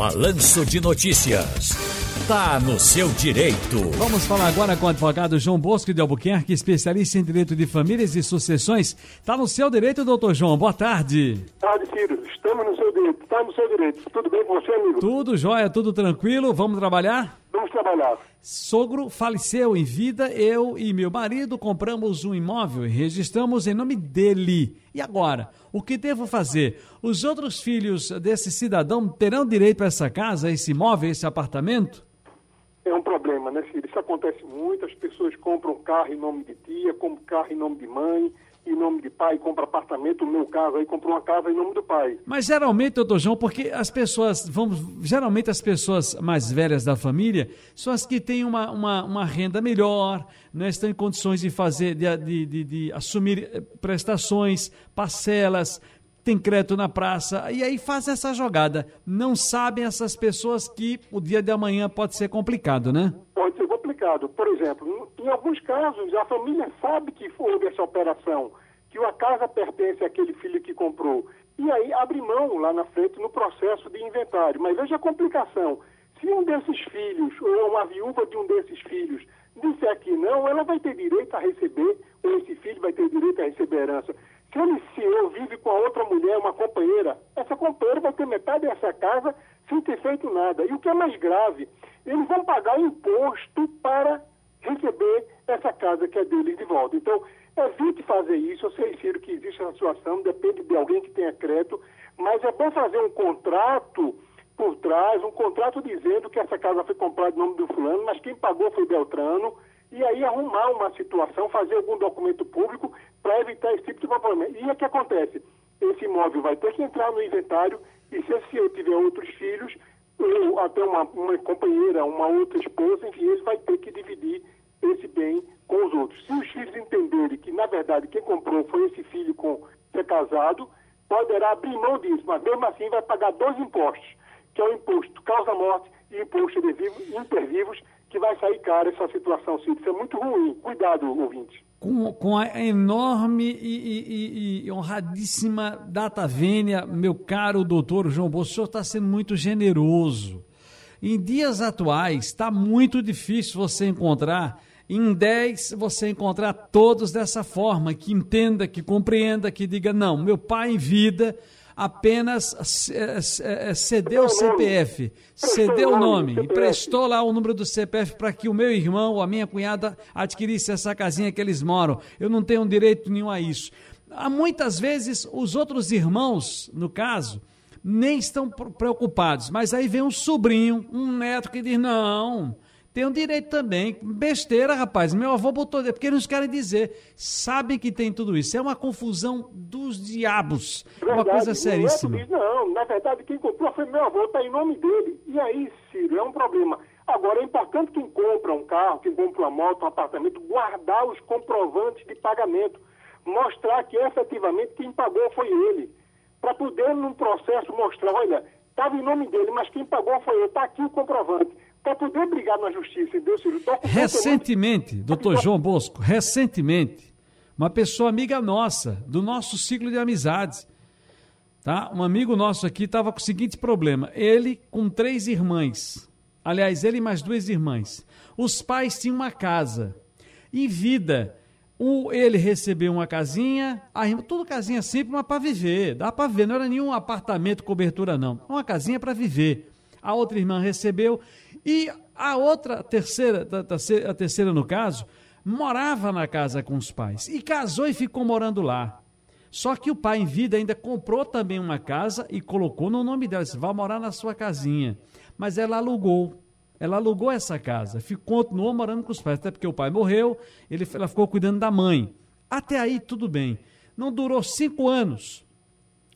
Balanço de Notícias. Tá no seu direito. Vamos falar agora com o advogado João Bosco de Albuquerque, especialista em direito de famílias e sucessões. Tá no seu direito, doutor João. Boa tarde. Boa tarde, Ciro. Estamos no seu direito. Está no seu direito. Tudo bem com você, amigo? Tudo jóia, tudo tranquilo. Vamos trabalhar? Vamos trabalhar. Sogro faleceu em vida, eu e meu marido compramos um imóvel e registramos em nome dele. E agora? O que devo fazer? Os outros filhos desse cidadão terão direito a essa casa, esse imóvel, esse apartamento? É um problema, né, filho? Isso acontece muito. As pessoas compram carro em nome de tia, compram carro em nome de mãe, em nome de pai, compra apartamento. No meu caso, aí comprou uma casa em nome do pai. Mas geralmente, doutor João, porque as pessoas, vamos, geralmente as pessoas mais velhas da família são as que têm uma, uma, uma renda melhor, não estão em condições de fazer, de, de, de, de assumir eh, prestações, parcelas, tem crédito na praça, e aí faz essa jogada. Não sabem essas pessoas que o dia de amanhã pode ser complicado, né? Pode ser complicado. Por exemplo, em alguns casos, a família sabe que houve essa operação, que a casa pertence àquele filho que comprou. E aí abre mão lá na frente no processo de inventário. Mas veja a complicação. Se um desses filhos, ou uma viúva de um desses filhos, disser que não, ela vai ter direito a receber, ou esse filho vai ter direito a receber herança. Se ele se eu vive com a outra mulher, uma companheira, essa companheira vai ter metade dessa casa sem ter feito nada. E o que é mais grave, eles vão pagar imposto para receber essa casa que é deles de volta. Então, evite fazer isso. Eu sei, Ciro, que existe essa situação, depende de alguém que tenha crédito, mas é bom fazer um contrato por trás, um contrato dizendo que essa casa foi comprada em nome do fulano, mas quem pagou foi Beltrano, e aí arrumar uma situação, fazer algum documento público para evitar esse tipo de problema. E o que acontece? Esse imóvel vai ter que entrar no inventário e se esse eu tiver outros filhos, ou até uma, uma companheira, uma outra esposa, enfim, ele vai ter que dividir esse bem com os outros. Se os filhos entenderem que, na verdade, quem comprou foi esse filho com que é casado, poderá abrir mão disso, mas mesmo assim vai pagar dois impostos, que é o imposto causa-morte e imposto de vivos, intervivos, que vai sair caro essa situação, Cid. Isso é muito ruim. Cuidado, ouvinte. Com, com a enorme e, e, e honradíssima data vênia, meu caro doutor João Bolso, o senhor está sendo muito generoso. Em dias atuais, está muito difícil você encontrar, em 10, você encontrar todos dessa forma, que entenda, que compreenda, que diga, não, meu pai em vida apenas é, cedeu o CPF, cedeu o nome, emprestou lá o número do CPF para que o meu irmão ou a minha cunhada adquirisse essa casinha que eles moram. Eu não tenho direito nenhum a isso. Há muitas vezes os outros irmãos, no caso, nem estão preocupados, mas aí vem um sobrinho, um neto que diz: não tem um direito também. Besteira, rapaz. Meu avô botou. É porque eles querem dizer. Sabem que tem tudo isso. É uma confusão dos diabos. Verdade, uma coisa seríssima. Diz, não, na verdade, quem comprou foi meu avô, está em nome dele. E aí, Ciro, é um problema. Agora, é importante quem compra um carro, quem compra uma moto, um apartamento, guardar os comprovantes de pagamento. Mostrar que efetivamente quem pagou foi ele. Para poder, num processo, mostrar: olha, estava em nome dele, mas quem pagou foi ele. Está aqui o comprovante para poder brigar na justiça, entendeu, Ciro? Recentemente, doutor João Bosco, recentemente, uma pessoa amiga nossa, do nosso ciclo de amizades, tá? Um amigo nosso aqui estava com o seguinte problema: ele com três irmãs, aliás, ele e mais duas irmãs. Os pais tinham uma casa. Em vida, o, ele recebeu uma casinha, a irmã, tudo casinha simples, mas para viver, dá para viver, não era nenhum apartamento cobertura não, uma casinha para viver. A outra irmã recebeu e a outra, a terceira, a terceira no caso, morava na casa com os pais e casou e ficou morando lá. Só que o pai em vida ainda comprou também uma casa e colocou no nome dela, disse, vai morar na sua casinha. Mas ela alugou. Ela alugou essa casa, ficou, continuou morando com os pais, até porque o pai morreu, ele, ela ficou cuidando da mãe. Até aí tudo bem. Não durou cinco anos.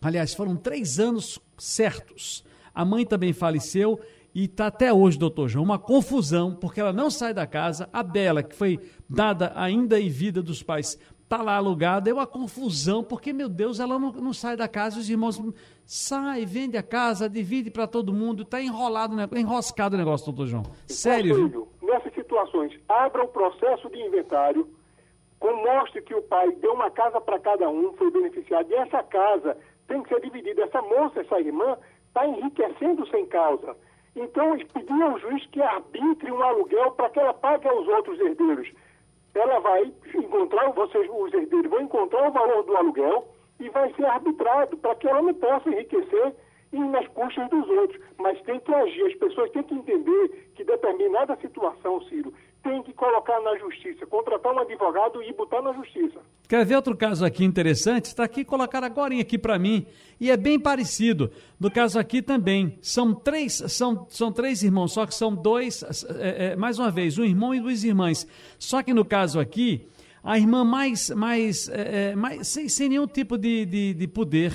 Aliás, foram três anos certos. A mãe também faleceu e está até hoje, doutor João, uma confusão, porque ela não sai da casa. A dela, que foi dada ainda em vida dos pais, está lá alugada. É uma confusão, porque, meu Deus, ela não, não sai da casa. Os irmãos sai, vende a casa, divide para todo mundo. Está enrolado, enroscado o negócio, doutor João. Sério, viu? Nessas situações, abra o processo de inventário, mostre que o pai deu uma casa para cada um, foi beneficiado, e essa casa tem que ser dividida. Essa moça, essa irmã, está enriquecendo sem causa. Então, eles pediam ao juiz que arbitre um aluguel para que ela pague aos outros herdeiros. Ela vai encontrar, vocês, os herdeiros vão encontrar o valor do aluguel e vai ser arbitrado para que ela não possa enriquecer e nas custas dos outros. Mas tem que agir, as pessoas têm que entender que determinada situação, Ciro, tem que colocar na justiça, contratar um advogado e botar na justiça. Quer ver outro caso aqui interessante? Está aqui colocado agora aqui para mim e é bem parecido. No caso aqui também são três, são, são três irmãos, só que são dois, é, é, mais uma vez, um irmão e duas irmãs. Só que no caso aqui a irmã mais, mais, é, mais sem, sem, nenhum tipo de, de, de poder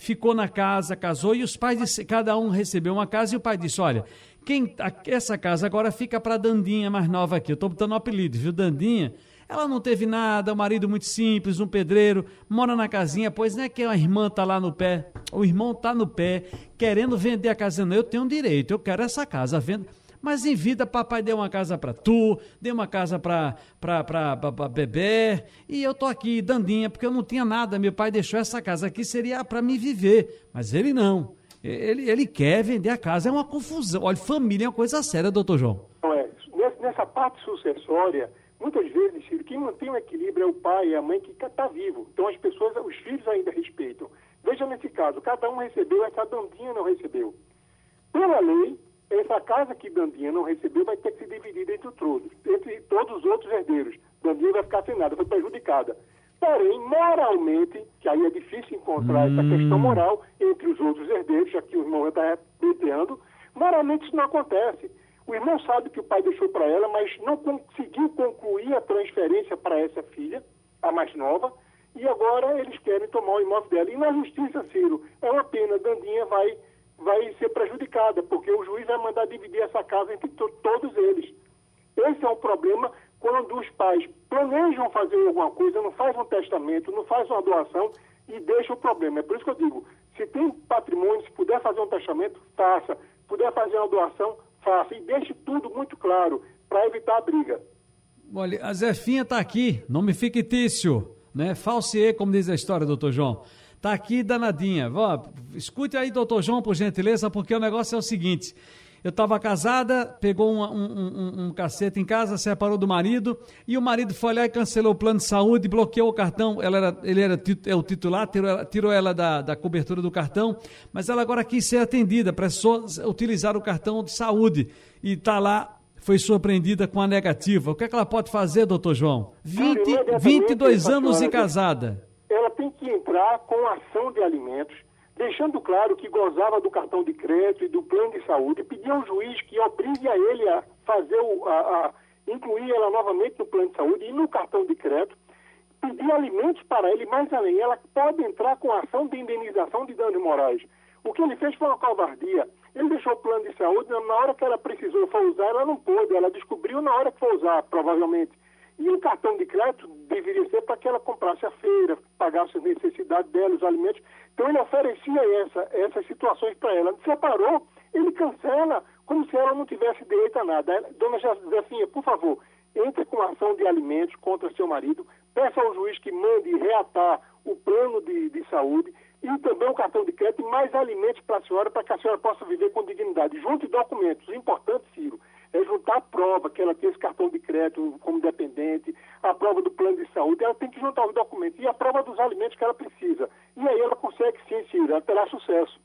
ficou na casa, casou e os pais disse, cada um recebeu uma casa e o pai disse, olha, quem, essa casa agora fica para Dandinha mais nova aqui. Eu estou botando o apelido, viu? Dandinha. Ela não teve nada, o marido muito simples, um pedreiro, mora na casinha, pois não é que a irmã está lá no pé, o irmão está no pé, querendo vender a casa. Não, eu tenho direito, eu quero essa casa, venda. Mas em vida, papai deu uma casa para tu, deu uma casa para bebê, e eu tô aqui, dandinha, porque eu não tinha nada. Meu pai deixou essa casa aqui, seria para me viver. Mas ele não. Ele, ele quer vender a casa. É uma confusão. Olha, família é uma coisa séria, doutor João. É. Nessa parte sucessória, muitas vezes, Ciro, quem mantém o equilíbrio é o pai e a mãe que está vivo. Então as pessoas, os filhos ainda respeitam. Veja nesse caso, cada um recebeu, essa dandinha não recebeu. Pela lei, essa casa que Dandinha não recebeu vai ter que ser dividida entre todos, entre todos os outros herdeiros. Dandinha vai ficar sem nada, foi prejudicada. Porém, moralmente, que aí é difícil encontrar hum. essa questão moral entre os outros herdeiros, já que o irmão está pleiteando, moralmente isso não acontece. O irmão sabe que o pai deixou para ela, mas não conseguiu concluir a transferência para essa filha, a mais nova, e agora eles querem tomar o imóvel dela. E na justiça, Ciro, é uma pena, Dandinha vai vai ser prejudicada, porque o juiz vai mandar dividir essa casa entre to todos eles. Esse é um problema quando os pais planejam fazer alguma coisa, não faz um testamento, não faz uma doação e deixa o problema. É por isso que eu digo, se tem patrimônio, se puder fazer um testamento, faça. Puder fazer uma doação, faça. E deixe tudo muito claro para evitar a briga. Olha, a Zefinha está aqui, nome fictício, né? Falsier, como diz a história, doutor João. Tá aqui danadinha. Vó, escute aí, doutor João, por gentileza, porque o negócio é o seguinte. Eu estava casada, pegou um, um, um, um, cacete em casa, separou do marido, e o marido foi lá e cancelou o plano de saúde, bloqueou o cartão. Ela era, ele era é o titular, tirou ela, tirou ela da, da cobertura do cartão, mas ela agora quis ser atendida, precisou utilizar o cartão de saúde. E está lá foi surpreendida com a negativa. O que, é que ela pode fazer, doutor João? 20, 22 anos e casada ela tem que entrar com ação de alimentos, deixando claro que gozava do cartão de crédito e do plano de saúde, pedir ao juiz que obrigue a ele a fazer o, a, a incluir ela novamente no plano de saúde e no cartão de crédito, pedir alimentos para ele, mais além, ela pode entrar com ação de indenização de danos morais. O que ele fez foi uma covardia. Ele deixou o plano de saúde, na hora que ela precisou for usar, ela não pôde, ela descobriu na hora que for usar, provavelmente. E o cartão de crédito deveria ser para que ela comprasse a feira, pagasse as necessidades dela, os alimentos. Então ele oferecia essa, essas situações para ela. Separou, ele cancela como se ela não tivesse direito a nada. Dona Josefinha, por favor, entre com ação de alimentos contra seu marido, peça ao juiz que mande reatar o plano de, de saúde e também o cartão de crédito e mais alimentos para a senhora, para que a senhora possa viver com dignidade. Junte documentos, importante, Ciro, é juntar a prova que ela tem esse cartão de crédito como dependente, a prova do plano de saúde, ela tem que juntar os documentos e a prova dos alimentos que ela precisa. E aí ela consegue sim, Ciro, ela terá sucesso.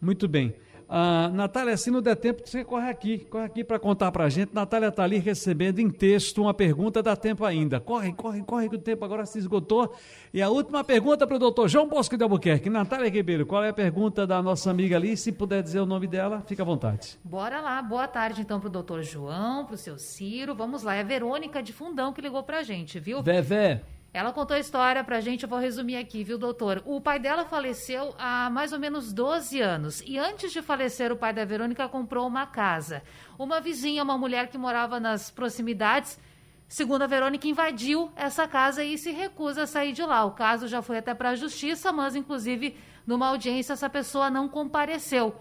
Muito bem. Ah, Natália, se não der tempo, você corre aqui, corre aqui para contar para a gente. Natália está ali recebendo em texto uma pergunta, dá tempo ainda. Corre, corre, corre, que o tempo agora se esgotou. E a última pergunta para o doutor João Bosco de Albuquerque. Natália Ribeiro, qual é a pergunta da nossa amiga ali? Se puder dizer o nome dela, fica à vontade. Bora lá, boa tarde então para o doutor João, para o seu Ciro. Vamos lá, é a Verônica de Fundão que ligou para a gente, viu? Vevé. Ela contou a história pra gente, eu vou resumir aqui, viu, doutor? O pai dela faleceu há mais ou menos 12 anos. E antes de falecer, o pai da Verônica comprou uma casa. Uma vizinha, uma mulher que morava nas proximidades, segundo a Verônica, invadiu essa casa e se recusa a sair de lá. O caso já foi até para a justiça, mas, inclusive, numa audiência, essa pessoa não compareceu.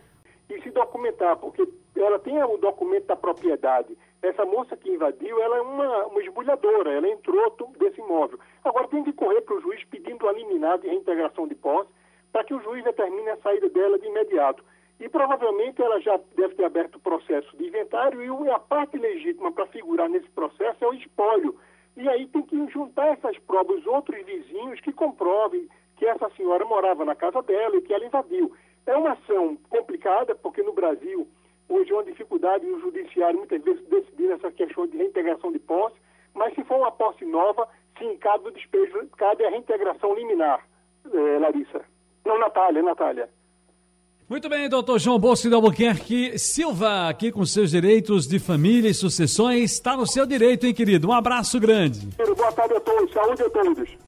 E se documentar, porque ela tem o documento da propriedade essa moça que invadiu, ela é uma, uma esbulhadora, ela entrou desse imóvel. Agora tem que correr para o juiz pedindo a liminar de reintegração de posse para que o juiz determine a saída dela de imediato. E provavelmente ela já deve ter aberto o processo de inventário e a parte legítima para figurar nesse processo é o espólio. E aí tem que juntar essas provas, os outros vizinhos que comprovem que essa senhora morava na casa dela e que ela invadiu. É uma ação complicada, porque no Brasil hoje é uma dificuldade o judiciário muitas vezes decidir essa questão de reintegração de posse, mas se for uma posse nova, sim, cabe o despejo, cabe a reintegração liminar, é, Larissa. Não, Natália, Natália. Muito bem, doutor João Bosco de Albuquerque Silva, aqui com seus direitos de família e sucessões. Está no seu direito, hein, querido? Um abraço grande. Boa tarde a todos. Saúde a todos.